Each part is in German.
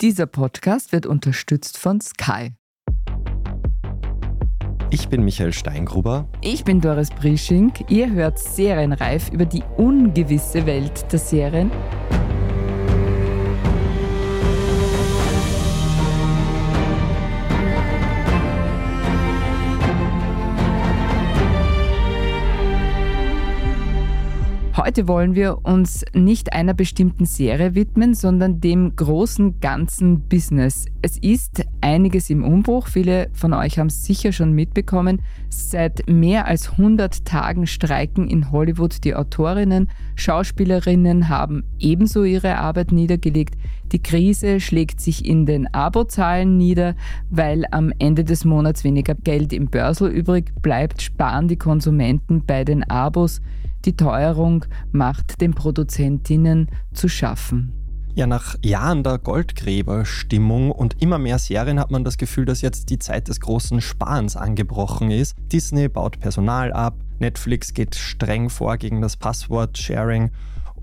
Dieser Podcast wird unterstützt von Sky. Ich bin Michael Steingruber. Ich bin Doris Prischink. Ihr hört Serienreif über die ungewisse Welt der Serien. Heute wollen wir uns nicht einer bestimmten Serie widmen, sondern dem großen ganzen Business. Es ist einiges im Umbruch. Viele von euch haben es sicher schon mitbekommen. Seit mehr als 100 Tagen streiken in Hollywood die Autorinnen. Schauspielerinnen haben ebenso ihre Arbeit niedergelegt. Die Krise schlägt sich in den Abozahlen nieder, weil am Ende des Monats weniger Geld im Börsel übrig bleibt, sparen die Konsumenten bei den Abos. Die Teuerung macht den Produzentinnen zu schaffen. Ja, nach Jahren der Goldgräberstimmung und immer mehr Serien hat man das Gefühl, dass jetzt die Zeit des großen Sparens angebrochen ist. Disney baut Personal ab, Netflix geht streng vor gegen das Passwort-Sharing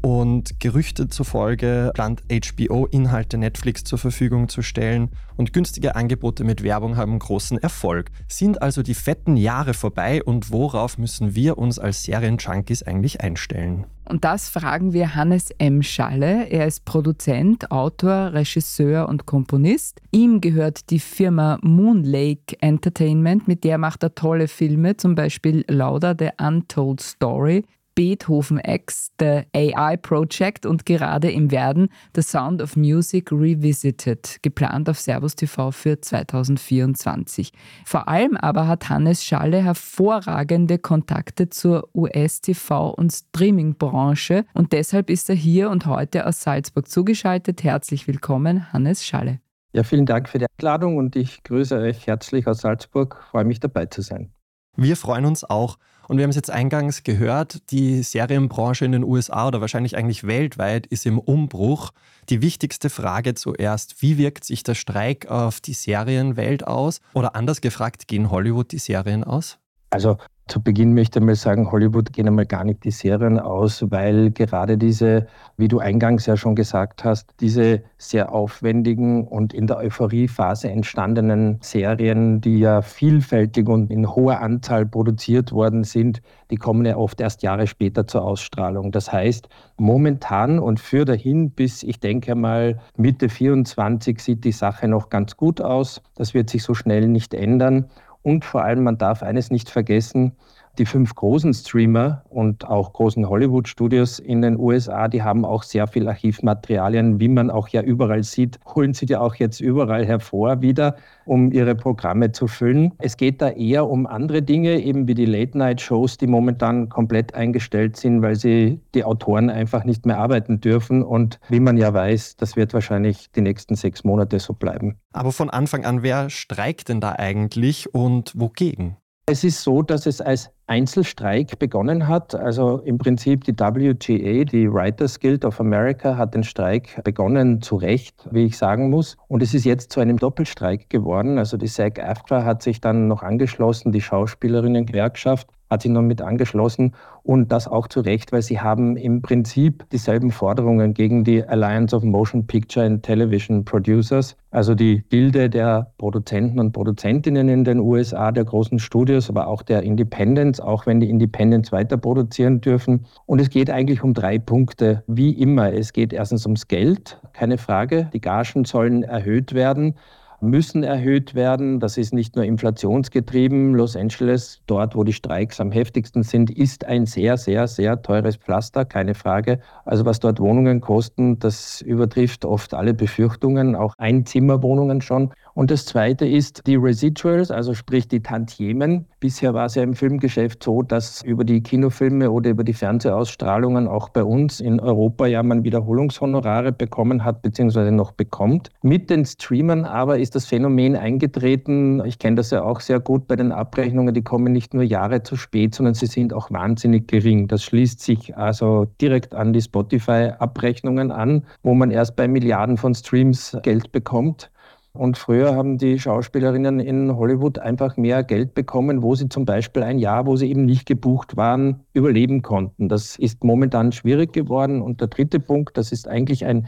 und Gerüchte zufolge plant HBO Inhalte Netflix zur Verfügung zu stellen und günstige Angebote mit Werbung haben großen Erfolg. Sind also die fetten Jahre vorbei und worauf müssen wir uns als Serienjunkies eigentlich einstellen? Und das fragen wir Hannes M. Schalle. Er ist Produzent, Autor, Regisseur und Komponist. Ihm gehört die Firma Moon Lake Entertainment, mit der macht er tolle Filme, zum Beispiel Lauda The Untold Story, Beethoven X, The AI Project und gerade im Werden The Sound of Music Revisited, geplant auf Servus TV für 2024. Vor allem aber hat Hannes Schalle hervorragende Kontakte zur US-TV- und Streaming-Branche und deshalb ist er hier und heute aus Salzburg zugeschaltet. Herzlich willkommen, Hannes Schalle. Ja, vielen Dank für die Einladung und ich grüße euch herzlich aus Salzburg. Freue mich dabei zu sein. Wir freuen uns auch. Und wir haben es jetzt eingangs gehört, die Serienbranche in den USA oder wahrscheinlich eigentlich weltweit ist im Umbruch. Die wichtigste Frage zuerst, wie wirkt sich der Streik auf die Serienwelt aus? Oder anders gefragt, gehen Hollywood die Serien aus? Also zu Beginn möchte ich mal sagen, Hollywood gehen einmal gar nicht die Serien aus, weil gerade diese, wie du eingangs ja schon gesagt hast, diese sehr aufwendigen und in der Euphoriephase entstandenen Serien, die ja vielfältig und in hoher Anzahl produziert worden sind, die kommen ja oft erst Jahre später zur Ausstrahlung. Das heißt, momentan und für dahin bis, ich denke mal, Mitte 24 sieht die Sache noch ganz gut aus. Das wird sich so schnell nicht ändern. Und vor allem, man darf eines nicht vergessen, die fünf großen Streamer und auch großen Hollywood-Studios in den USA, die haben auch sehr viel Archivmaterialien, wie man auch ja überall sieht, holen sie die auch jetzt überall hervor wieder, um ihre Programme zu füllen. Es geht da eher um andere Dinge, eben wie die Late-Night-Shows, die momentan komplett eingestellt sind, weil sie die Autoren einfach nicht mehr arbeiten dürfen. Und wie man ja weiß, das wird wahrscheinlich die nächsten sechs Monate so bleiben. Aber von Anfang an, wer streikt denn da eigentlich und wogegen? Es ist so, dass es als Einzelstreik begonnen hat. Also im Prinzip die WGA, die Writers Guild of America, hat den Streik begonnen, zu Recht, wie ich sagen muss. Und es ist jetzt zu einem Doppelstreik geworden. Also die SAG-AFTRA hat sich dann noch angeschlossen, die Schauspielerinnen-Gewerkschaft hat sich noch mit angeschlossen und das auch zu Recht, weil sie haben im Prinzip dieselben Forderungen gegen die Alliance of Motion Picture and Television Producers, also die Gilde der Produzenten und Produzentinnen in den USA, der großen Studios, aber auch der Independents, auch wenn die Independents weiter produzieren dürfen. Und es geht eigentlich um drei Punkte, wie immer. Es geht erstens ums Geld, keine Frage. Die Gagen sollen erhöht werden müssen erhöht werden. Das ist nicht nur inflationsgetrieben. Los Angeles, dort wo die Streiks am heftigsten sind, ist ein sehr, sehr, sehr teures Pflaster, keine Frage. Also was dort Wohnungen kosten, das übertrifft oft alle Befürchtungen, auch Einzimmerwohnungen schon. Und das Zweite ist die Residuals, also sprich die Tantiemen. Bisher war es ja im Filmgeschäft so, dass über die Kinofilme oder über die Fernsehausstrahlungen auch bei uns in Europa ja man Wiederholungshonorare bekommen hat, beziehungsweise noch bekommt. Mit den Streamern aber ist das Phänomen eingetreten, ich kenne das ja auch sehr gut bei den Abrechnungen, die kommen nicht nur Jahre zu spät, sondern sie sind auch wahnsinnig gering. Das schließt sich also direkt an die Spotify-Abrechnungen an, wo man erst bei Milliarden von Streams Geld bekommt. Und früher haben die Schauspielerinnen in Hollywood einfach mehr Geld bekommen, wo sie zum Beispiel ein Jahr, wo sie eben nicht gebucht waren, überleben konnten. Das ist momentan schwierig geworden. Und der dritte Punkt, das ist eigentlich ein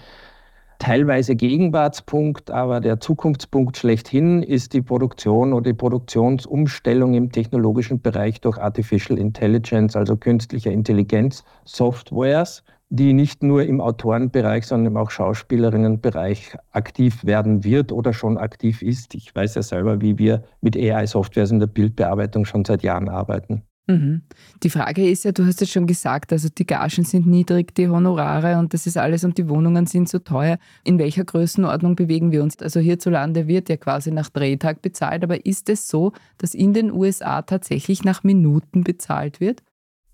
teilweise Gegenwartspunkt, aber der Zukunftspunkt schlechthin ist die Produktion oder die Produktionsumstellung im technologischen Bereich durch Artificial Intelligence, also künstliche Intelligenz, Softwares, die nicht nur im Autorenbereich, sondern auch Schauspielerinnenbereich aktiv werden wird oder schon aktiv ist. Ich weiß ja selber, wie wir mit AI-Softwares in der Bildbearbeitung schon seit Jahren arbeiten. Mhm. Die Frage ist ja, du hast es schon gesagt, also die Gagen sind niedrig, die Honorare und das ist alles und die Wohnungen sind so teuer. In welcher Größenordnung bewegen wir uns? Also hierzulande wird ja quasi nach Drehtag bezahlt, aber ist es so, dass in den USA tatsächlich nach Minuten bezahlt wird?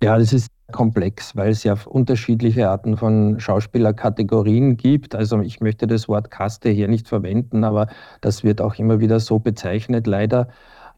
Ja, das ist komplex, weil es ja unterschiedliche Arten von Schauspielerkategorien gibt. Also ich möchte das Wort Kaste hier nicht verwenden, aber das wird auch immer wieder so bezeichnet, leider.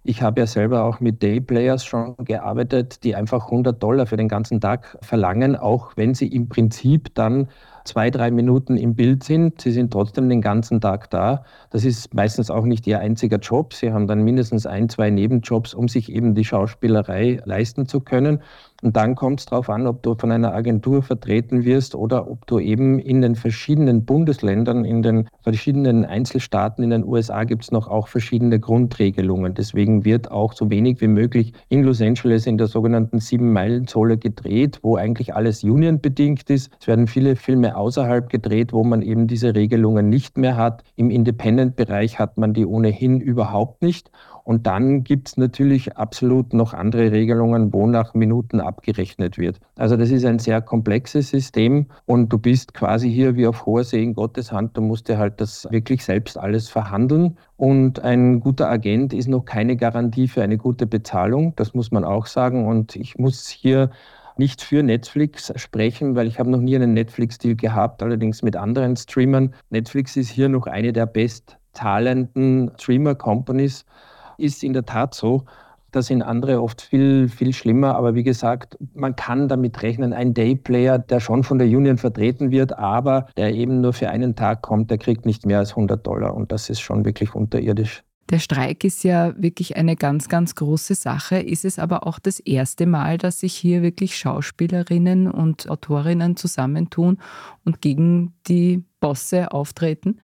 Ich habe ja selber auch mit Dayplayers schon gearbeitet, die einfach 100 Dollar für den ganzen Tag verlangen, auch wenn sie im Prinzip dann zwei, drei Minuten im Bild sind. Sie sind trotzdem den ganzen Tag da. Das ist meistens auch nicht ihr einziger Job. Sie haben dann mindestens ein, zwei Nebenjobs, um sich eben die Schauspielerei leisten zu können. Und dann kommt es darauf an, ob du von einer Agentur vertreten wirst oder ob du eben in den verschiedenen Bundesländern, in den verschiedenen Einzelstaaten in den USA gibt es noch auch verschiedene Grundregelungen. Deswegen wird auch so wenig wie möglich in Los Angeles in der sogenannten Sieben-Meilen-Zone gedreht, wo eigentlich alles unionbedingt ist. Es werden viele Filme außerhalb gedreht, wo man eben diese Regelungen nicht mehr hat. Im Independent-Bereich hat man die ohnehin überhaupt nicht. Und dann gibt es natürlich absolut noch andere Regelungen, wo nach Minuten abgerechnet wird. Also das ist ein sehr komplexes System und du bist quasi hier wie auf hoher See in Gottes Hand. Du musst dir halt das wirklich selbst alles verhandeln. Und ein guter Agent ist noch keine Garantie für eine gute Bezahlung. Das muss man auch sagen. Und ich muss hier nicht für Netflix sprechen, weil ich habe noch nie einen Netflix-Deal gehabt, allerdings mit anderen Streamern. Netflix ist hier noch eine der bestzahlenden Streamer-Companies ist in der Tat so. Da sind andere oft viel, viel schlimmer. Aber wie gesagt, man kann damit rechnen, ein Dayplayer, der schon von der Union vertreten wird, aber der eben nur für einen Tag kommt, der kriegt nicht mehr als 100 Dollar. Und das ist schon wirklich unterirdisch. Der Streik ist ja wirklich eine ganz, ganz große Sache. Ist es aber auch das erste Mal, dass sich hier wirklich Schauspielerinnen und Autorinnen zusammentun und gegen die Bosse auftreten?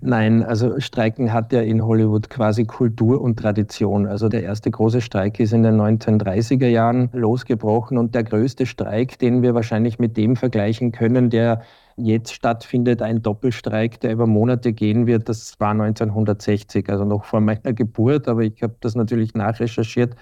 Nein, also Streiken hat ja in Hollywood quasi Kultur und Tradition. Also der erste große Streik ist in den 1930er Jahren losgebrochen und der größte Streik, den wir wahrscheinlich mit dem vergleichen können, der jetzt stattfindet, ein Doppelstreik, der über Monate gehen wird, das war 1960, also noch vor meiner Geburt, aber ich habe das natürlich nachrecherchiert.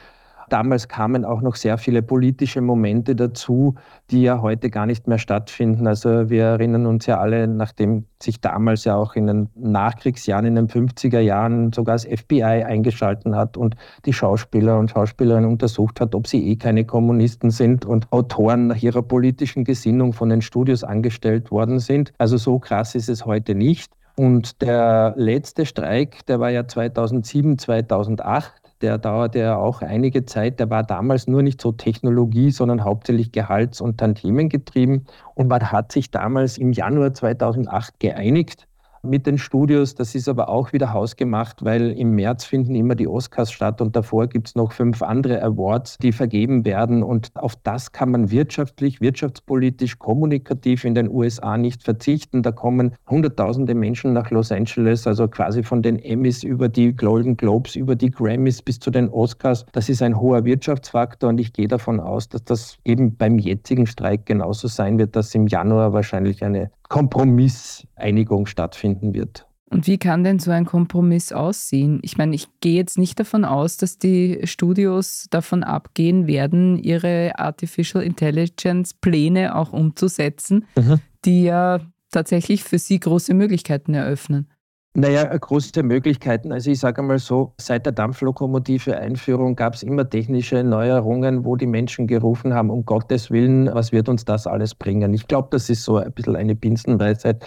Damals kamen auch noch sehr viele politische Momente dazu, die ja heute gar nicht mehr stattfinden. Also wir erinnern uns ja alle, nachdem sich damals ja auch in den Nachkriegsjahren, in den 50er Jahren sogar das FBI eingeschalten hat und die Schauspieler und Schauspielerinnen untersucht hat, ob sie eh keine Kommunisten sind und Autoren nach ihrer politischen Gesinnung von den Studios angestellt worden sind. Also so krass ist es heute nicht. Und der letzte Streik, der war ja 2007, 2008 der dauerte ja auch einige Zeit. Der war damals nur nicht so Technologie, sondern hauptsächlich Gehalts- und Tantiemen getrieben. Und man hat sich damals im Januar 2008 geeinigt mit den Studios. Das ist aber auch wieder hausgemacht, weil im März finden immer die Oscars statt und davor gibt es noch fünf andere Awards, die vergeben werden. Und auf das kann man wirtschaftlich, wirtschaftspolitisch, kommunikativ in den USA nicht verzichten. Da kommen Hunderttausende Menschen nach Los Angeles, also quasi von den Emmys über die Golden Globes, über die Grammys bis zu den Oscars. Das ist ein hoher Wirtschaftsfaktor und ich gehe davon aus, dass das eben beim jetzigen Streik genauso sein wird, dass im Januar wahrscheinlich eine Kompromisseinigung stattfinden wird. Und wie kann denn so ein Kompromiss aussehen? Ich meine, ich gehe jetzt nicht davon aus, dass die Studios davon abgehen werden, ihre Artificial Intelligence Pläne auch umzusetzen, mhm. die ja tatsächlich für sie große Möglichkeiten eröffnen. Naja, große Möglichkeiten. Also ich sage einmal so, seit der Dampflokomotive-Einführung gab es immer technische Neuerungen, wo die Menschen gerufen haben, um Gottes Willen, was wird uns das alles bringen? Ich glaube, das ist so ein bisschen eine Binsenweisheit.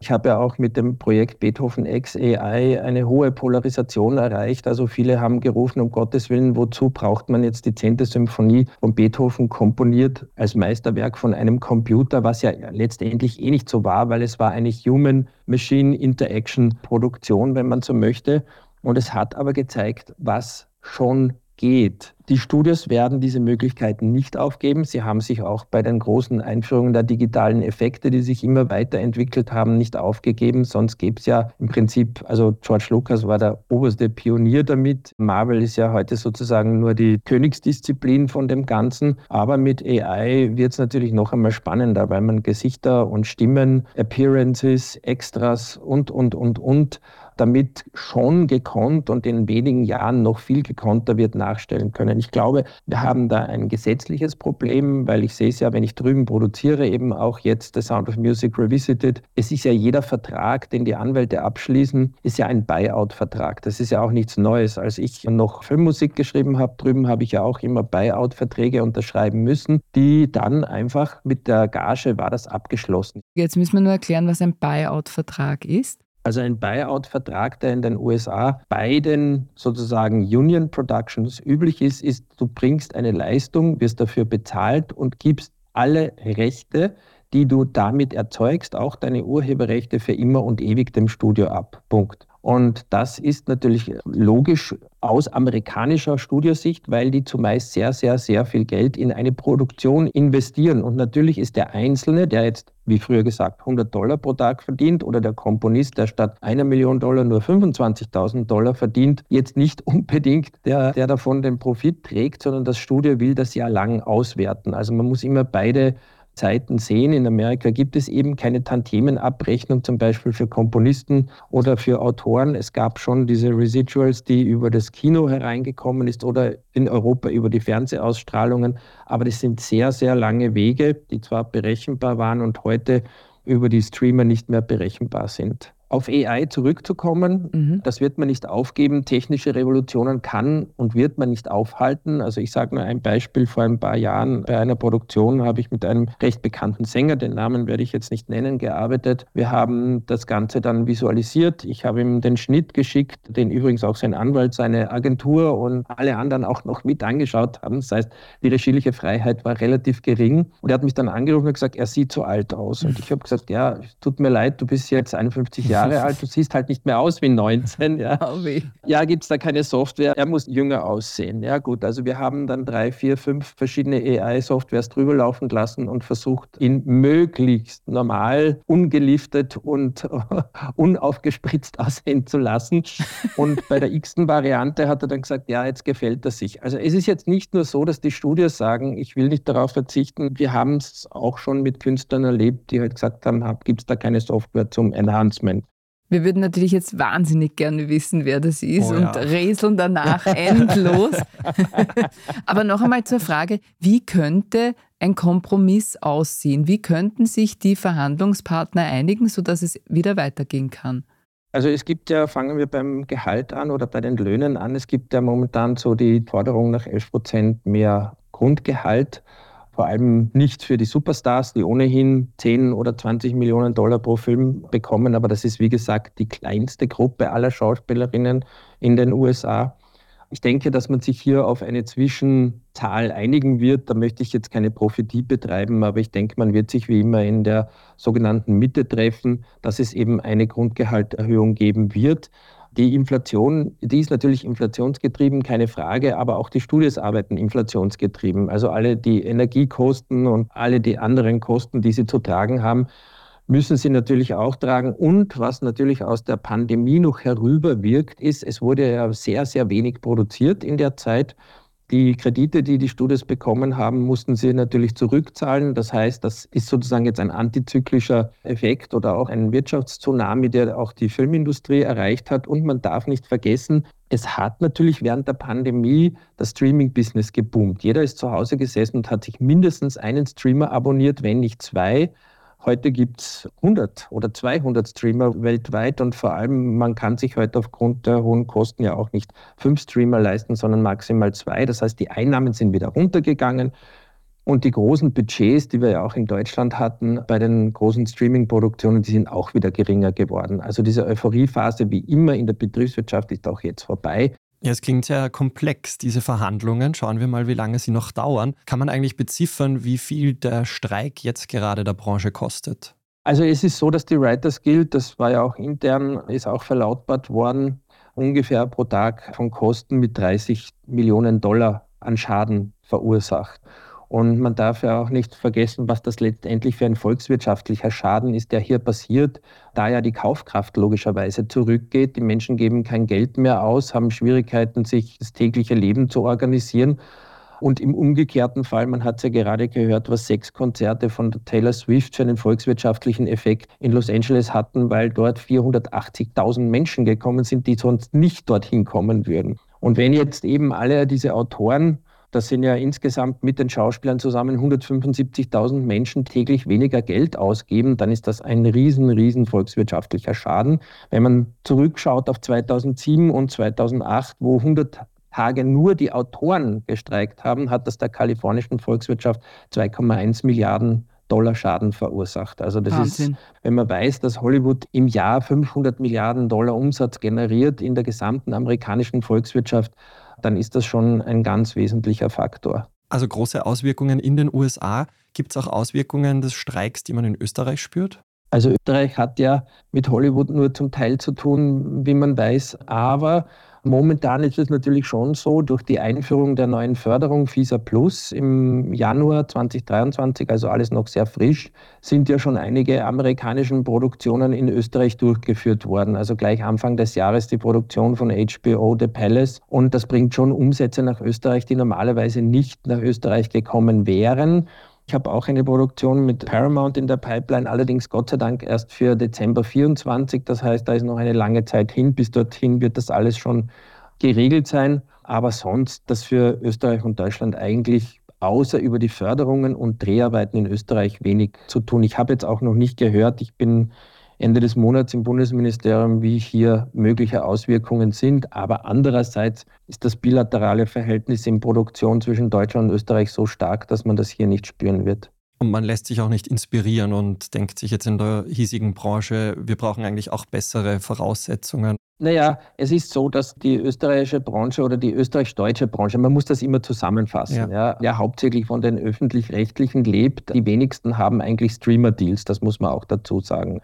Ich habe ja auch mit dem Projekt Beethoven X AI eine hohe Polarisation erreicht. Also viele haben gerufen, um Gottes Willen, wozu braucht man jetzt die 10. Symphonie von Beethoven komponiert als Meisterwerk von einem Computer, was ja letztendlich eh nicht so war, weil es war eine Human-Machine-Interaction-Produktion, wenn man so möchte. Und es hat aber gezeigt, was schon geht. Die Studios werden diese Möglichkeiten nicht aufgeben. Sie haben sich auch bei den großen Einführungen der digitalen Effekte, die sich immer weiterentwickelt haben, nicht aufgegeben. Sonst gäbe es ja im Prinzip, also George Lucas war der oberste Pionier damit. Marvel ist ja heute sozusagen nur die Königsdisziplin von dem Ganzen. Aber mit AI wird es natürlich noch einmal spannender, weil man Gesichter und Stimmen, Appearances, Extras und, und, und, und damit schon gekonnt und in wenigen Jahren noch viel gekonnter wird nachstellen können. Ich glaube, wir haben da ein gesetzliches Problem, weil ich sehe es ja, wenn ich drüben produziere, eben auch jetzt The Sound of Music Revisited. Es ist ja jeder Vertrag, den die Anwälte abschließen, ist ja ein Buyout-Vertrag. Das ist ja auch nichts Neues. Als ich noch Filmmusik geschrieben habe, drüben habe ich ja auch immer Buyout-Verträge unterschreiben müssen, die dann einfach mit der Gage war das abgeschlossen. Jetzt müssen wir nur erklären, was ein Buyout-Vertrag ist. Also ein Buyout-Vertrag, der in den USA bei den sozusagen Union Productions üblich ist, ist, du bringst eine Leistung, wirst dafür bezahlt und gibst alle Rechte, die du damit erzeugst, auch deine Urheberrechte für immer und ewig dem Studio ab. Punkt. Und das ist natürlich logisch aus amerikanischer Studiosicht, weil die zumeist sehr, sehr, sehr viel Geld in eine Produktion investieren. Und natürlich ist der Einzelne, der jetzt, wie früher gesagt, 100 Dollar pro Tag verdient oder der Komponist, der statt einer Million Dollar nur 25.000 Dollar verdient, jetzt nicht unbedingt der, der davon den Profit trägt, sondern das Studio will das ja lang auswerten. Also man muss immer beide Zeiten sehen. In Amerika gibt es eben keine Tantiemenabrechnung, zum Beispiel für Komponisten oder für Autoren. Es gab schon diese Residuals, die über das Kino hereingekommen ist oder in Europa über die Fernsehausstrahlungen. Aber das sind sehr, sehr lange Wege, die zwar berechenbar waren und heute über die Streamer nicht mehr berechenbar sind auf AI zurückzukommen, mhm. das wird man nicht aufgeben. Technische Revolutionen kann und wird man nicht aufhalten. Also ich sage nur ein Beispiel. Vor ein paar Jahren bei einer Produktion habe ich mit einem recht bekannten Sänger, den Namen werde ich jetzt nicht nennen, gearbeitet. Wir haben das Ganze dann visualisiert. Ich habe ihm den Schnitt geschickt, den übrigens auch sein Anwalt, seine Agentur und alle anderen auch noch mit angeschaut haben. Das heißt, die regieliche Freiheit war relativ gering. Und er hat mich dann angerufen und gesagt, er sieht zu alt aus. Und ich habe gesagt, ja, tut mir leid, du bist jetzt 51 Jahre Jahre alt, du siehst halt nicht mehr aus wie 19. Ja, ja gibt es da keine Software? Er muss jünger aussehen. Ja, gut, also wir haben dann drei, vier, fünf verschiedene AI-Softwares drüber laufen lassen und versucht, ihn möglichst normal, ungeliftet und unaufgespritzt aussehen zu lassen. Und bei der x-ten Variante hat er dann gesagt, ja, jetzt gefällt er sich. Also es ist jetzt nicht nur so, dass die Studios sagen, ich will nicht darauf verzichten. Wir haben es auch schon mit Künstlern erlebt, die halt gesagt haben, gibt es da keine Software zum Enhancement. Wir würden natürlich jetzt wahnsinnig gerne wissen, wer das ist oh, ja. und rätseln danach endlos. Aber noch einmal zur Frage, wie könnte ein Kompromiss aussehen? Wie könnten sich die Verhandlungspartner einigen, sodass es wieder weitergehen kann? Also es gibt ja, fangen wir beim Gehalt an oder bei den Löhnen an, es gibt ja momentan so die Forderung nach 11 Prozent mehr Grundgehalt vor allem nicht für die Superstars, die ohnehin 10 oder 20 Millionen Dollar pro Film bekommen, aber das ist wie gesagt die kleinste Gruppe aller Schauspielerinnen in den USA. Ich denke, dass man sich hier auf eine Zwischenzahl einigen wird. Da möchte ich jetzt keine Prophetie betreiben, aber ich denke, man wird sich wie immer in der sogenannten Mitte treffen, dass es eben eine Grundgehalterhöhung geben wird. Die Inflation, die ist natürlich inflationsgetrieben, keine Frage, aber auch die Studios arbeiten inflationsgetrieben. Also alle die Energiekosten und alle die anderen Kosten, die sie zu tragen haben, müssen sie natürlich auch tragen. Und was natürlich aus der Pandemie noch herüberwirkt, ist, es wurde ja sehr, sehr wenig produziert in der Zeit. Die Kredite, die die Studios bekommen haben, mussten sie natürlich zurückzahlen. Das heißt, das ist sozusagen jetzt ein antizyklischer Effekt oder auch ein Wirtschaftstsunami, der auch die Filmindustrie erreicht hat. Und man darf nicht vergessen, es hat natürlich während der Pandemie das Streaming-Business geboomt. Jeder ist zu Hause gesessen und hat sich mindestens einen Streamer abonniert, wenn nicht zwei. Heute gibt es 100 oder 200 Streamer weltweit und vor allem, man kann sich heute aufgrund der hohen Kosten ja auch nicht fünf Streamer leisten, sondern maximal zwei. Das heißt, die Einnahmen sind wieder runtergegangen. Und die großen Budgets, die wir ja auch in Deutschland hatten, bei den großen Streaming-Produktionen, die sind auch wieder geringer geworden. Also diese Euphoriephase, wie immer in der Betriebswirtschaft, ist auch jetzt vorbei. Ja, es klingt sehr komplex, diese Verhandlungen. Schauen wir mal, wie lange sie noch dauern. Kann man eigentlich beziffern, wie viel der Streik jetzt gerade der Branche kostet? Also es ist so, dass die Writers Guild, das war ja auch intern, ist auch verlautbart worden, ungefähr pro Tag von Kosten mit 30 Millionen Dollar an Schaden verursacht. Und man darf ja auch nicht vergessen, was das letztendlich für ein volkswirtschaftlicher Schaden ist, der hier passiert, da ja die Kaufkraft logischerweise zurückgeht. Die Menschen geben kein Geld mehr aus, haben Schwierigkeiten, sich das tägliche Leben zu organisieren. Und im umgekehrten Fall, man hat es ja gerade gehört, was sechs Konzerte von Taylor Swift für einen volkswirtschaftlichen Effekt in Los Angeles hatten, weil dort 480.000 Menschen gekommen sind, die sonst nicht dorthin kommen würden. Und wenn jetzt eben alle diese Autoren das sind ja insgesamt mit den Schauspielern zusammen 175.000 Menschen täglich weniger Geld ausgeben, dann ist das ein riesen, riesen volkswirtschaftlicher Schaden. Wenn man zurückschaut auf 2007 und 2008, wo 100 Tage nur die Autoren gestreikt haben, hat das der kalifornischen Volkswirtschaft 2,1 Milliarden Dollar Schaden verursacht. Also das Wahnsinn. ist, wenn man weiß, dass Hollywood im Jahr 500 Milliarden Dollar Umsatz generiert in der gesamten amerikanischen Volkswirtschaft, dann ist das schon ein ganz wesentlicher Faktor. Also große Auswirkungen in den USA. Gibt es auch Auswirkungen des Streiks, die man in Österreich spürt? Also Österreich hat ja mit Hollywood nur zum Teil zu tun, wie man weiß, aber Momentan ist es natürlich schon so, durch die Einführung der neuen Förderung FISA Plus im Januar 2023, also alles noch sehr frisch, sind ja schon einige amerikanische Produktionen in Österreich durchgeführt worden. Also gleich Anfang des Jahres die Produktion von HBO The Palace. Und das bringt schon Umsätze nach Österreich, die normalerweise nicht nach Österreich gekommen wären. Ich habe auch eine Produktion mit Paramount in der Pipeline, allerdings Gott sei Dank erst für Dezember 24. Das heißt, da ist noch eine lange Zeit hin. Bis dorthin wird das alles schon geregelt sein. Aber sonst, dass für Österreich und Deutschland eigentlich außer über die Förderungen und Dreharbeiten in Österreich wenig zu tun. Ich habe jetzt auch noch nicht gehört, ich bin Ende des Monats im Bundesministerium, wie hier mögliche Auswirkungen sind. Aber andererseits ist das bilaterale Verhältnis in Produktion zwischen Deutschland und Österreich so stark, dass man das hier nicht spüren wird. Und man lässt sich auch nicht inspirieren und denkt sich jetzt in der hiesigen Branche, wir brauchen eigentlich auch bessere Voraussetzungen. Naja, es ist so, dass die österreichische Branche oder die österreichisch-deutsche Branche, man muss das immer zusammenfassen, ja. ja, ja hauptsächlich von den öffentlich-rechtlichen lebt. Die wenigsten haben eigentlich Streamer-Deals, das muss man auch dazu sagen.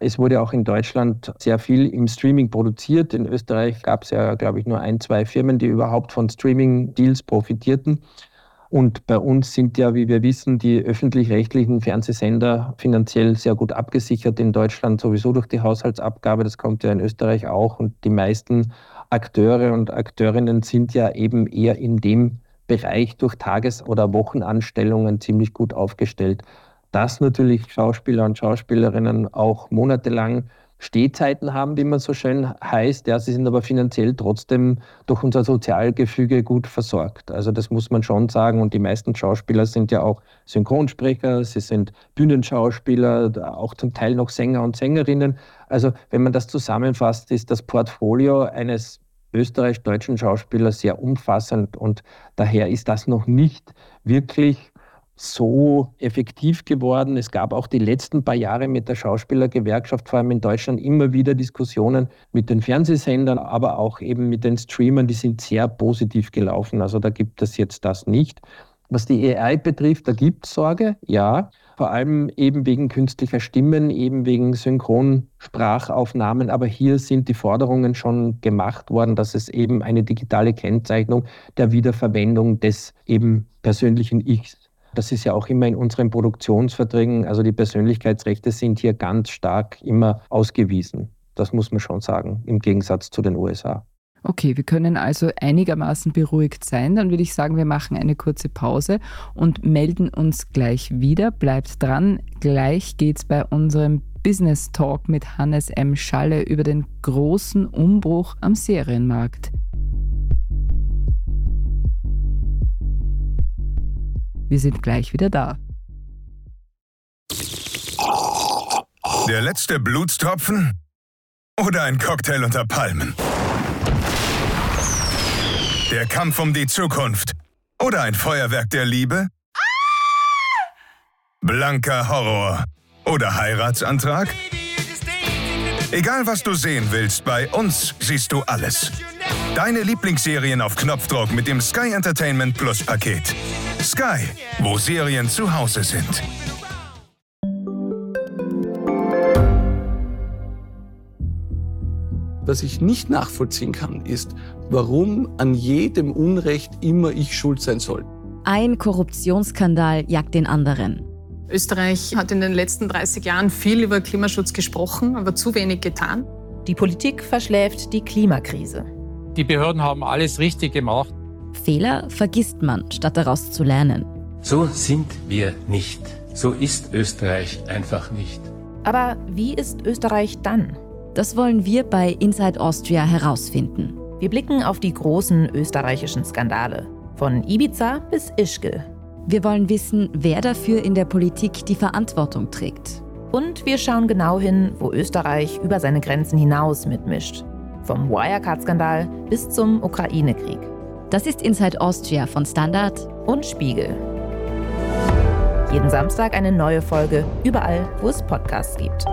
Es wurde auch in Deutschland sehr viel im Streaming produziert. In Österreich gab es ja, glaube ich, nur ein, zwei Firmen, die überhaupt von Streaming-Deals profitierten. Und bei uns sind ja, wie wir wissen, die öffentlich-rechtlichen Fernsehsender finanziell sehr gut abgesichert. In Deutschland sowieso durch die Haushaltsabgabe. Das kommt ja in Österreich auch. Und die meisten Akteure und Akteurinnen sind ja eben eher in dem Bereich durch Tages- oder Wochenanstellungen ziemlich gut aufgestellt dass natürlich Schauspieler und Schauspielerinnen auch monatelang Stehzeiten haben, wie man so schön heißt. Ja, sie sind aber finanziell trotzdem durch unser Sozialgefüge gut versorgt. Also das muss man schon sagen. Und die meisten Schauspieler sind ja auch Synchronsprecher, sie sind Bühnenschauspieler, auch zum Teil noch Sänger und Sängerinnen. Also wenn man das zusammenfasst, ist das Portfolio eines österreich-deutschen Schauspielers sehr umfassend und daher ist das noch nicht wirklich so effektiv geworden. Es gab auch die letzten paar Jahre mit der Schauspielergewerkschaft, vor allem in Deutschland, immer wieder Diskussionen mit den Fernsehsendern, aber auch eben mit den Streamern, die sind sehr positiv gelaufen. Also da gibt es jetzt das nicht. Was die AI betrifft, da gibt es Sorge, ja. Vor allem eben wegen künstlicher Stimmen, eben wegen Synchronsprachaufnahmen. Aber hier sind die Forderungen schon gemacht worden, dass es eben eine digitale Kennzeichnung der Wiederverwendung des eben persönlichen Ichs das ist ja auch immer in unseren Produktionsverträgen. Also die Persönlichkeitsrechte sind hier ganz stark immer ausgewiesen. Das muss man schon sagen, im Gegensatz zu den USA. Okay, wir können also einigermaßen beruhigt sein. Dann würde ich sagen, wir machen eine kurze Pause und melden uns gleich wieder. Bleibt dran. Gleich geht es bei unserem Business Talk mit Hannes M. Schalle über den großen Umbruch am Serienmarkt. Wir sind gleich wieder da. Der letzte Blutstropfen? Oder ein Cocktail unter Palmen? Der Kampf um die Zukunft? Oder ein Feuerwerk der Liebe? Blanker Horror? Oder Heiratsantrag? Egal was du sehen willst, bei uns siehst du alles. Deine Lieblingsserien auf Knopfdruck mit dem Sky Entertainment Plus Paket. Sky, wo Serien zu Hause sind. Was ich nicht nachvollziehen kann, ist, warum an jedem Unrecht immer ich schuld sein soll. Ein Korruptionsskandal jagt den anderen. Österreich hat in den letzten 30 Jahren viel über Klimaschutz gesprochen, aber zu wenig getan. Die Politik verschläft die Klimakrise. Die Behörden haben alles richtig gemacht. Fehler vergisst man, statt daraus zu lernen. So sind wir nicht. So ist Österreich einfach nicht. Aber wie ist Österreich dann? Das wollen wir bei Inside Austria herausfinden. Wir blicken auf die großen österreichischen Skandale. Von Ibiza bis Ischgl. Wir wollen wissen, wer dafür in der Politik die Verantwortung trägt. Und wir schauen genau hin, wo Österreich über seine Grenzen hinaus mitmischt. Vom Wirecard-Skandal bis zum Ukraine-Krieg. Das ist Inside Austria von Standard und Spiegel. Jeden Samstag eine neue Folge, überall, wo es Podcasts gibt.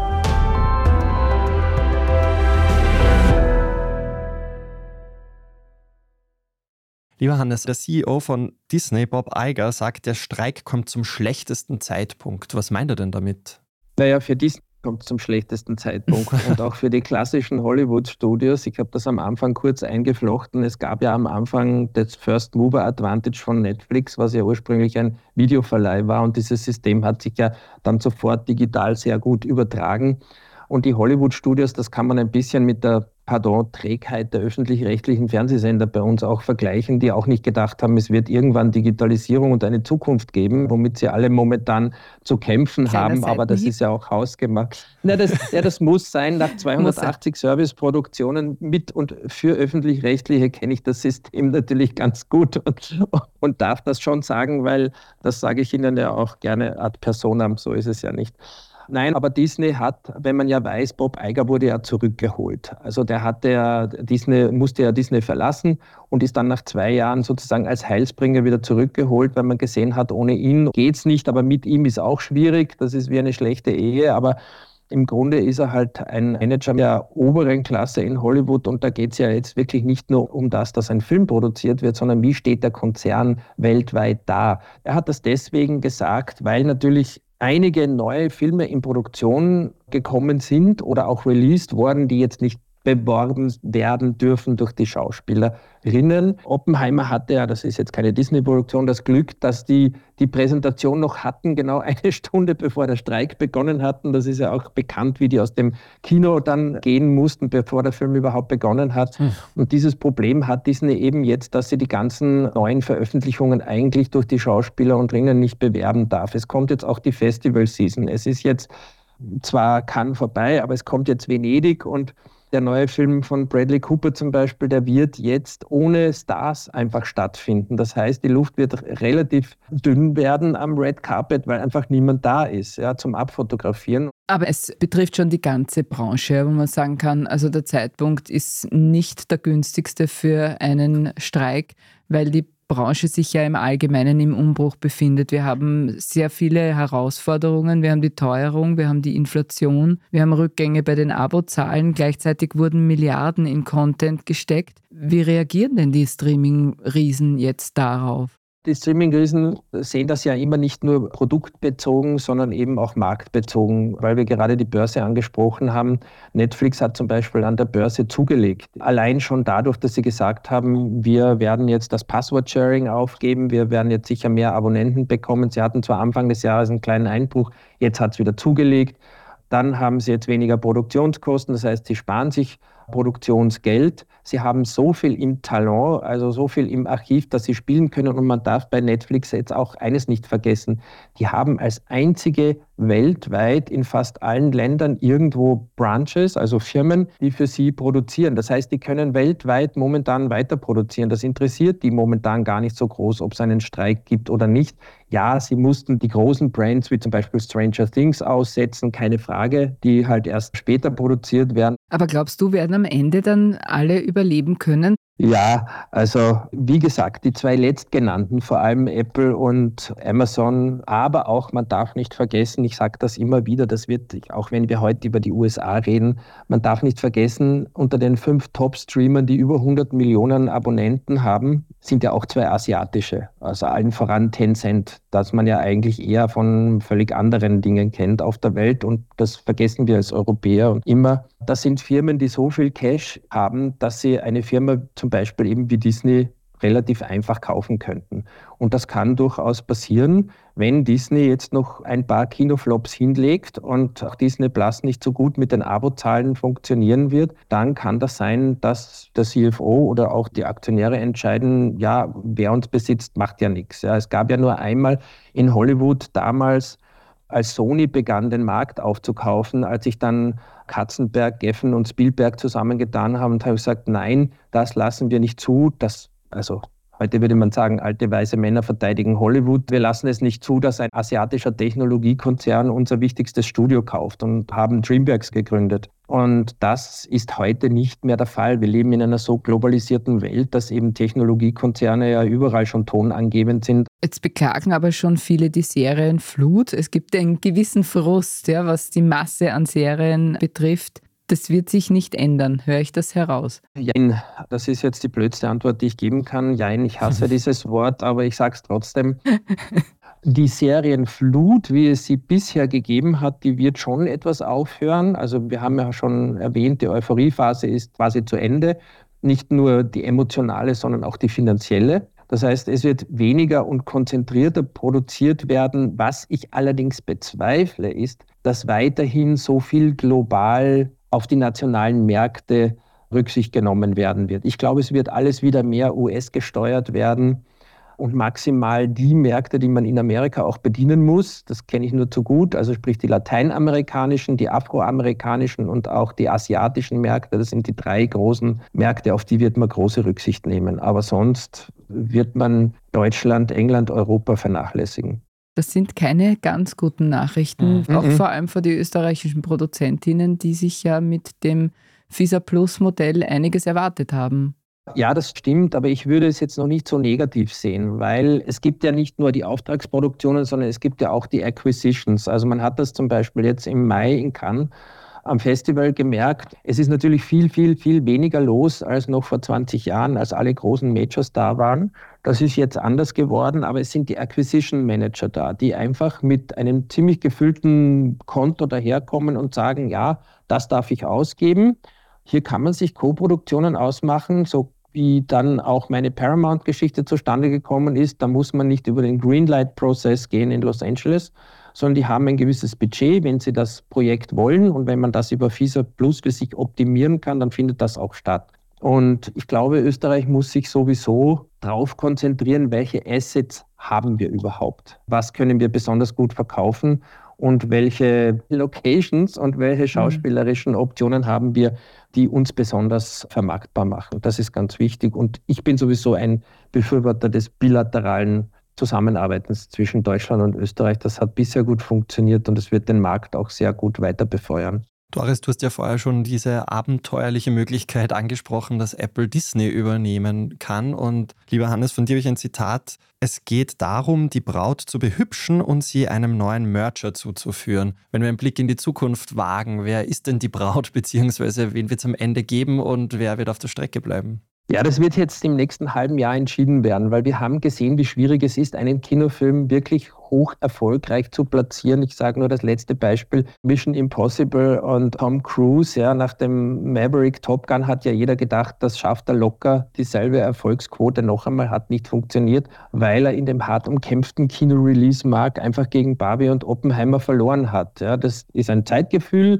Lieber Hannes, der CEO von Disney, Bob Iger, sagt, der Streik kommt zum schlechtesten Zeitpunkt. Was meint er denn damit? Naja, für Disney kommt zum schlechtesten Zeitpunkt und auch für die klassischen Hollywood-Studios. Ich habe das am Anfang kurz eingeflochten. Es gab ja am Anfang das First Mover Advantage von Netflix, was ja ursprünglich ein Videoverleih war und dieses System hat sich ja dann sofort digital sehr gut übertragen. Und die Hollywood-Studios, das kann man ein bisschen mit der pardon, Trägheit der öffentlich-rechtlichen Fernsehsender bei uns auch vergleichen, die auch nicht gedacht haben, es wird irgendwann Digitalisierung und eine Zukunft geben, womit sie alle momentan zu kämpfen Kleiner haben. Aber das ist ja auch hausgemacht. Na, das, ja, das muss sein. Nach 280 Serviceproduktionen mit und für öffentlich-rechtliche kenne ich das System natürlich ganz gut und, und darf das schon sagen, weil das sage ich Ihnen ja auch gerne ad personam, so ist es ja nicht. Nein, aber Disney hat, wenn man ja weiß, Bob Iger wurde ja zurückgeholt. Also der hatte ja, Disney, musste ja Disney verlassen und ist dann nach zwei Jahren sozusagen als Heilsbringer wieder zurückgeholt, weil man gesehen hat, ohne ihn geht es nicht, aber mit ihm ist auch schwierig. Das ist wie eine schlechte Ehe, aber im Grunde ist er halt ein Manager der oberen Klasse in Hollywood und da geht es ja jetzt wirklich nicht nur um das, dass ein Film produziert wird, sondern wie steht der Konzern weltweit da. Er hat das deswegen gesagt, weil natürlich einige neue Filme in Produktion gekommen sind oder auch released worden, die jetzt nicht beworben werden dürfen durch die Schauspielerinnen. Oppenheimer hatte ja, das ist jetzt keine Disney-Produktion, das Glück, dass die die Präsentation noch hatten, genau eine Stunde bevor der Streik begonnen hatten. Das ist ja auch bekannt, wie die aus dem Kino dann gehen mussten, bevor der Film überhaupt begonnen hat. Hm. Und dieses Problem hat Disney eben jetzt, dass sie die ganzen neuen Veröffentlichungen eigentlich durch die Schauspieler und Rinnen nicht bewerben darf. Es kommt jetzt auch die Festival-Season. Es ist jetzt zwar kann vorbei, aber es kommt jetzt Venedig und der neue Film von Bradley Cooper zum Beispiel, der wird jetzt ohne Stars einfach stattfinden. Das heißt, die Luft wird relativ dünn werden am Red Carpet, weil einfach niemand da ist ja, zum Abfotografieren. Aber es betrifft schon die ganze Branche, wo man sagen kann, also der Zeitpunkt ist nicht der günstigste für einen Streik, weil die Branche sich ja im Allgemeinen im Umbruch befindet. Wir haben sehr viele Herausforderungen. Wir haben die Teuerung, wir haben die Inflation, wir haben Rückgänge bei den Abozahlen. Gleichzeitig wurden Milliarden in Content gesteckt. Wie reagieren denn die Streaming-Riesen jetzt darauf? Die Streaming-Riesen sehen das ja immer nicht nur produktbezogen, sondern eben auch marktbezogen, weil wir gerade die Börse angesprochen haben. Netflix hat zum Beispiel an der Börse zugelegt. Allein schon dadurch, dass sie gesagt haben, wir werden jetzt das Passwort-Sharing aufgeben, wir werden jetzt sicher mehr Abonnenten bekommen. Sie hatten zwar Anfang des Jahres einen kleinen Einbruch, jetzt hat es wieder zugelegt. Dann haben sie jetzt weniger Produktionskosten, das heißt, sie sparen sich Produktionsgeld. Sie haben so viel im Talent, also so viel im Archiv, dass sie spielen können. Und man darf bei Netflix jetzt auch eines nicht vergessen. Die haben als einzige weltweit in fast allen Ländern irgendwo Branches, also Firmen, die für sie produzieren. Das heißt, die können weltweit momentan weiter produzieren. Das interessiert die momentan gar nicht so groß, ob es einen Streik gibt oder nicht. Ja, sie mussten die großen Brands wie zum Beispiel Stranger Things aussetzen, keine Frage, die halt erst später produziert werden. Aber glaubst du, werden am Ende dann alle überleben können? Ja, also wie gesagt, die zwei letztgenannten, vor allem Apple und Amazon, aber auch, man darf nicht vergessen, ich sage das immer wieder, das wird, auch wenn wir heute über die USA reden, man darf nicht vergessen, unter den fünf Top-Streamern, die über 100 Millionen Abonnenten haben, sind ja auch zwei asiatische, also allen voran Tencent, das man ja eigentlich eher von völlig anderen Dingen kennt auf der Welt. Und das vergessen wir als Europäer immer Das sind Firmen, die so viel Cash haben, dass sie eine Firma zum Beispiel eben wie Disney relativ einfach kaufen könnten. Und das kann durchaus passieren, wenn Disney jetzt noch ein paar Kinoflops hinlegt und auch Disney Plus nicht so gut mit den Abozahlen funktionieren wird, dann kann das sein, dass der CFO oder auch die Aktionäre entscheiden, ja, wer uns besitzt, macht ja nichts. Ja, es gab ja nur einmal in Hollywood damals als Sony begann, den Markt aufzukaufen, als sich dann Katzenberg, Geffen und Spielberg zusammengetan haben, und habe gesagt, nein, das lassen wir nicht zu, das also Heute würde man sagen, alte weiße Männer verteidigen Hollywood. Wir lassen es nicht zu, dass ein asiatischer Technologiekonzern unser wichtigstes Studio kauft und haben Dreamworks gegründet. Und das ist heute nicht mehr der Fall. Wir leben in einer so globalisierten Welt, dass eben Technologiekonzerne ja überall schon tonangebend sind. Jetzt beklagen aber schon viele die Serienflut. Es gibt einen gewissen Frust, ja, was die Masse an Serien betrifft. Das wird sich nicht ändern. Höre ich das heraus? Jein, das ist jetzt die blödste Antwort, die ich geben kann. Jein, ich hasse dieses Wort, aber ich sage es trotzdem. Die Serienflut, wie es sie bisher gegeben hat, die wird schon etwas aufhören. Also wir haben ja schon erwähnt, die Euphoriephase ist quasi zu Ende. Nicht nur die emotionale, sondern auch die finanzielle. Das heißt, es wird weniger und konzentrierter produziert werden. Was ich allerdings bezweifle, ist, dass weiterhin so viel global auf die nationalen Märkte Rücksicht genommen werden wird. Ich glaube, es wird alles wieder mehr US gesteuert werden und maximal die Märkte, die man in Amerika auch bedienen muss, das kenne ich nur zu gut, also sprich die lateinamerikanischen, die afroamerikanischen und auch die asiatischen Märkte, das sind die drei großen Märkte, auf die wird man große Rücksicht nehmen. Aber sonst wird man Deutschland, England, Europa vernachlässigen. Das sind keine ganz guten Nachrichten, mhm. auch mhm. vor allem für die österreichischen Produzentinnen, die sich ja mit dem FISA Plus Modell einiges erwartet haben. Ja, das stimmt, aber ich würde es jetzt noch nicht so negativ sehen, weil es gibt ja nicht nur die Auftragsproduktionen, sondern es gibt ja auch die Acquisitions. Also man hat das zum Beispiel jetzt im Mai in Cannes am Festival gemerkt, es ist natürlich viel, viel, viel weniger los als noch vor 20 Jahren, als alle großen Majors da waren. Das ist jetzt anders geworden, aber es sind die Acquisition Manager da, die einfach mit einem ziemlich gefüllten Konto daherkommen und sagen, ja, das darf ich ausgeben. Hier kann man sich Co-Produktionen ausmachen, so wie dann auch meine Paramount-Geschichte zustande gekommen ist. Da muss man nicht über den Greenlight-Prozess gehen in Los Angeles, sondern die haben ein gewisses Budget, wenn sie das Projekt wollen. Und wenn man das über FISA Plus für sich optimieren kann, dann findet das auch statt. Und ich glaube, Österreich muss sich sowieso darauf konzentrieren, welche Assets haben wir überhaupt? Was können wir besonders gut verkaufen? Und welche Locations und welche mhm. schauspielerischen Optionen haben wir, die uns besonders vermarktbar machen? Das ist ganz wichtig. Und ich bin sowieso ein Befürworter des bilateralen Zusammenarbeitens zwischen Deutschland und Österreich. Das hat bisher gut funktioniert und es wird den Markt auch sehr gut weiter befeuern. Doris, du hast ja vorher schon diese abenteuerliche Möglichkeit angesprochen, dass Apple Disney übernehmen kann. Und lieber Hannes, von dir habe ich ein Zitat. Es geht darum, die Braut zu behübschen und sie einem neuen Mercher zuzuführen. Wenn wir einen Blick in die Zukunft wagen, wer ist denn die Braut, beziehungsweise wen wird es am Ende geben und wer wird auf der Strecke bleiben? Ja, das wird jetzt im nächsten halben Jahr entschieden werden, weil wir haben gesehen, wie schwierig es ist, einen Kinofilm wirklich hoch erfolgreich zu platzieren. Ich sage nur das letzte Beispiel, Mission Impossible und Tom Cruise. Ja, nach dem Maverick Top Gun hat ja jeder gedacht, das schafft er locker. Dieselbe Erfolgsquote noch einmal hat nicht funktioniert, weil er in dem hart umkämpften Kino-Release-Markt einfach gegen Barbie und Oppenheimer verloren hat. Ja, das ist ein Zeitgefühl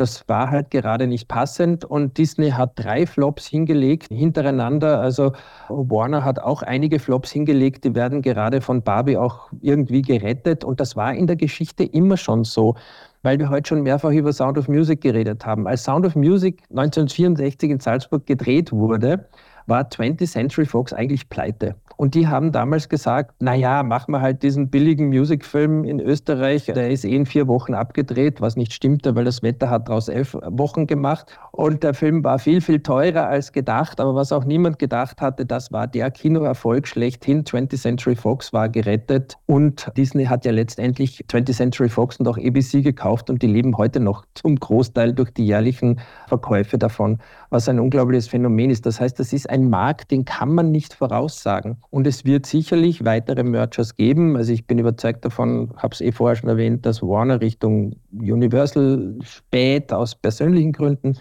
das war halt gerade nicht passend und Disney hat drei Flops hingelegt hintereinander. Also Warner hat auch einige Flops hingelegt, die werden gerade von Barbie auch irgendwie gerettet und das war in der Geschichte immer schon so weil wir heute schon mehrfach über Sound of Music geredet haben. Als Sound of Music 1964 in Salzburg gedreht wurde, war 20th Century Fox eigentlich pleite. Und die haben damals gesagt, naja, machen wir halt diesen billigen Musicfilm in Österreich. Der ist eh in vier Wochen abgedreht, was nicht stimmte, weil das Wetter hat daraus elf Wochen gemacht. Und der Film war viel, viel teurer als gedacht. Aber was auch niemand gedacht hatte, das war der Kinoerfolg schlechthin. 20th Century Fox war gerettet. Und Disney hat ja letztendlich 20th Century Fox und auch ABC gekauft. Und die leben heute noch zum Großteil durch die jährlichen Verkäufe davon, was ein unglaubliches Phänomen ist. Das heißt, das ist ein Markt, den kann man nicht voraussagen. Und es wird sicherlich weitere Mergers geben. Also ich bin überzeugt davon, habe es eh vorher schon erwähnt, dass Warner Richtung Universal spät aus persönlichen Gründen.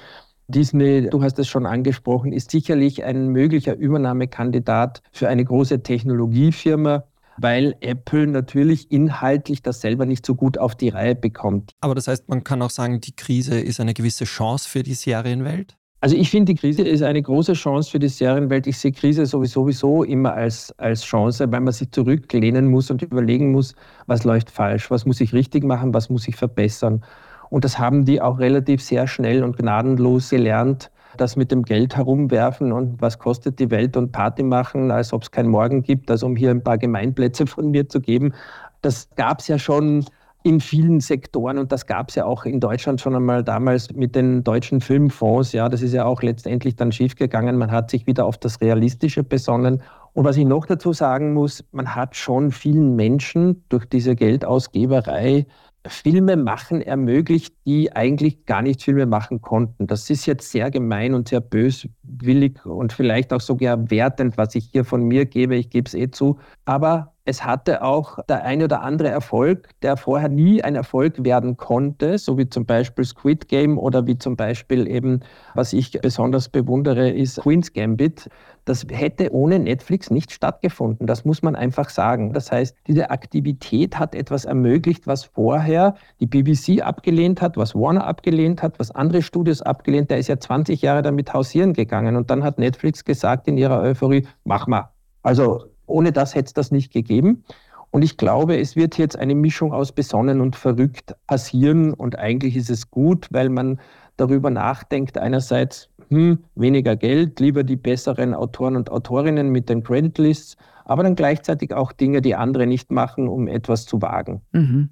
Disney, du hast es schon angesprochen, ist sicherlich ein möglicher Übernahmekandidat für eine große Technologiefirma weil Apple natürlich inhaltlich das selber nicht so gut auf die Reihe bekommt. Aber das heißt, man kann auch sagen, die Krise ist eine gewisse Chance für die Serienwelt? Also ich finde, die Krise ist eine große Chance für die Serienwelt. Ich sehe Krise sowieso immer als, als Chance, weil man sich zurücklehnen muss und überlegen muss, was läuft falsch, was muss ich richtig machen, was muss ich verbessern. Und das haben die auch relativ sehr schnell und gnadenlos gelernt das mit dem Geld herumwerfen und was kostet die Welt und Party machen, als ob es kein Morgen gibt, also um hier ein paar Gemeinplätze von mir zu geben. Das gab es ja schon in vielen Sektoren und das gab es ja auch in Deutschland schon einmal damals mit den deutschen Filmfonds. Ja, das ist ja auch letztendlich dann schiefgegangen. Man hat sich wieder auf das Realistische besonnen. Und was ich noch dazu sagen muss, man hat schon vielen Menschen durch diese Geldausgeberei Filme machen ermöglicht, die eigentlich gar nicht Filme machen konnten. Das ist jetzt sehr gemein und sehr böswillig und vielleicht auch sogar wertend, was ich hier von mir gebe. Ich gebe es eh zu. Aber es hatte auch der eine oder andere Erfolg, der vorher nie ein Erfolg werden konnte, so wie zum Beispiel Squid Game oder wie zum Beispiel eben, was ich besonders bewundere, ist Queen's Gambit. Das hätte ohne Netflix nicht stattgefunden. Das muss man einfach sagen. Das heißt, diese Aktivität hat etwas ermöglicht, was vorher die BBC abgelehnt hat, was Warner abgelehnt hat, was andere Studios abgelehnt. Der ist ja 20 Jahre damit hausieren gegangen. Und dann hat Netflix gesagt in ihrer Euphorie, mach mal. Also ohne das hätte es das nicht gegeben. Und ich glaube, es wird jetzt eine Mischung aus besonnen und verrückt passieren. Und eigentlich ist es gut, weil man darüber nachdenkt, einerseits, hm, weniger Geld, lieber die besseren Autoren und Autorinnen mit den Creditlists, aber dann gleichzeitig auch Dinge, die andere nicht machen, um etwas zu wagen. Mhm.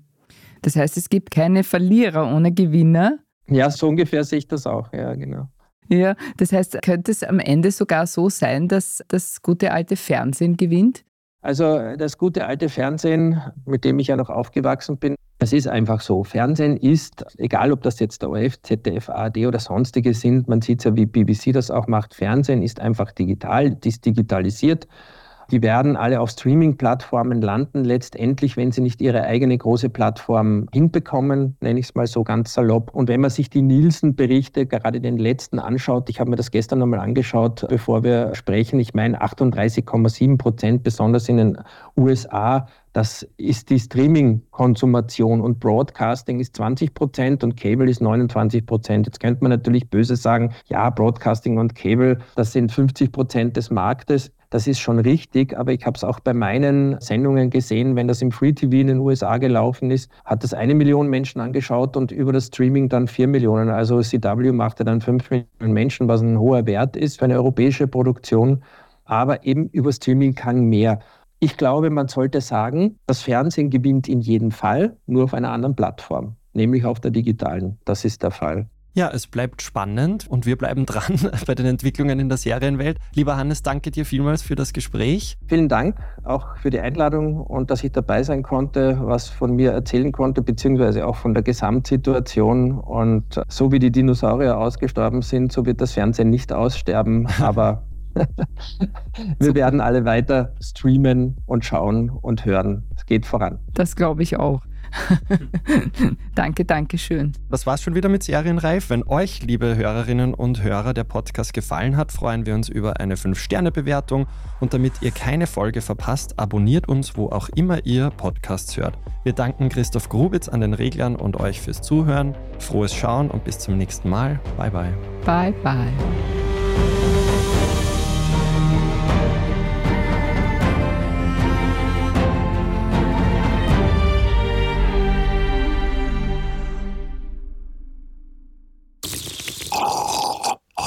Das heißt, es gibt keine Verlierer ohne Gewinner. Ja, so ungefähr sehe ich das auch, ja, genau. Ja, das heißt, könnte es am Ende sogar so sein, dass das gute alte Fernsehen gewinnt? Also das gute alte Fernsehen, mit dem ich ja noch aufgewachsen bin, das ist einfach so. Fernsehen ist, egal ob das jetzt der ORF, ZDF, ARD oder sonstige sind, man sieht ja, wie BBC das auch macht, Fernsehen ist einfach digital, ist digitalisiert. Die werden alle auf Streaming-Plattformen landen, letztendlich, wenn sie nicht ihre eigene große Plattform hinbekommen, nenne ich es mal so ganz salopp. Und wenn man sich die Nielsen-Berichte, gerade den letzten, anschaut, ich habe mir das gestern nochmal angeschaut, bevor wir sprechen, ich meine 38,7 Prozent, besonders in den USA, das ist die Streaming-Konsumation und Broadcasting ist 20 Prozent und Cable ist 29 Prozent. Jetzt könnte man natürlich böse sagen, ja, Broadcasting und Cable, das sind 50 Prozent des Marktes. Das ist schon richtig, aber ich habe es auch bei meinen Sendungen gesehen, wenn das im Free TV in den USA gelaufen ist, hat das eine Million Menschen angeschaut und über das Streaming dann vier Millionen. Also CW machte dann fünf Millionen Menschen, was ein hoher Wert ist für eine europäische Produktion. Aber eben über Streaming kann mehr. Ich glaube, man sollte sagen, das Fernsehen gewinnt in jedem Fall, nur auf einer anderen Plattform, nämlich auf der digitalen. Das ist der Fall. Ja, es bleibt spannend und wir bleiben dran bei den Entwicklungen in der Serienwelt. Lieber Hannes, danke dir vielmals für das Gespräch. Vielen Dank auch für die Einladung und dass ich dabei sein konnte, was von mir erzählen konnte, beziehungsweise auch von der Gesamtsituation. Und so wie die Dinosaurier ausgestorben sind, so wird das Fernsehen nicht aussterben, aber wir werden alle weiter streamen und schauen und hören. Es geht voran. Das glaube ich auch. danke, danke schön. Das war's schon wieder mit Serienreif. Wenn euch, liebe Hörerinnen und Hörer, der Podcast gefallen hat, freuen wir uns über eine 5-Sterne-Bewertung. Und damit ihr keine Folge verpasst, abonniert uns, wo auch immer ihr Podcasts hört. Wir danken Christoph Grubitz an den Reglern und euch fürs Zuhören. Frohes Schauen und bis zum nächsten Mal. Bye, bye. Bye, bye.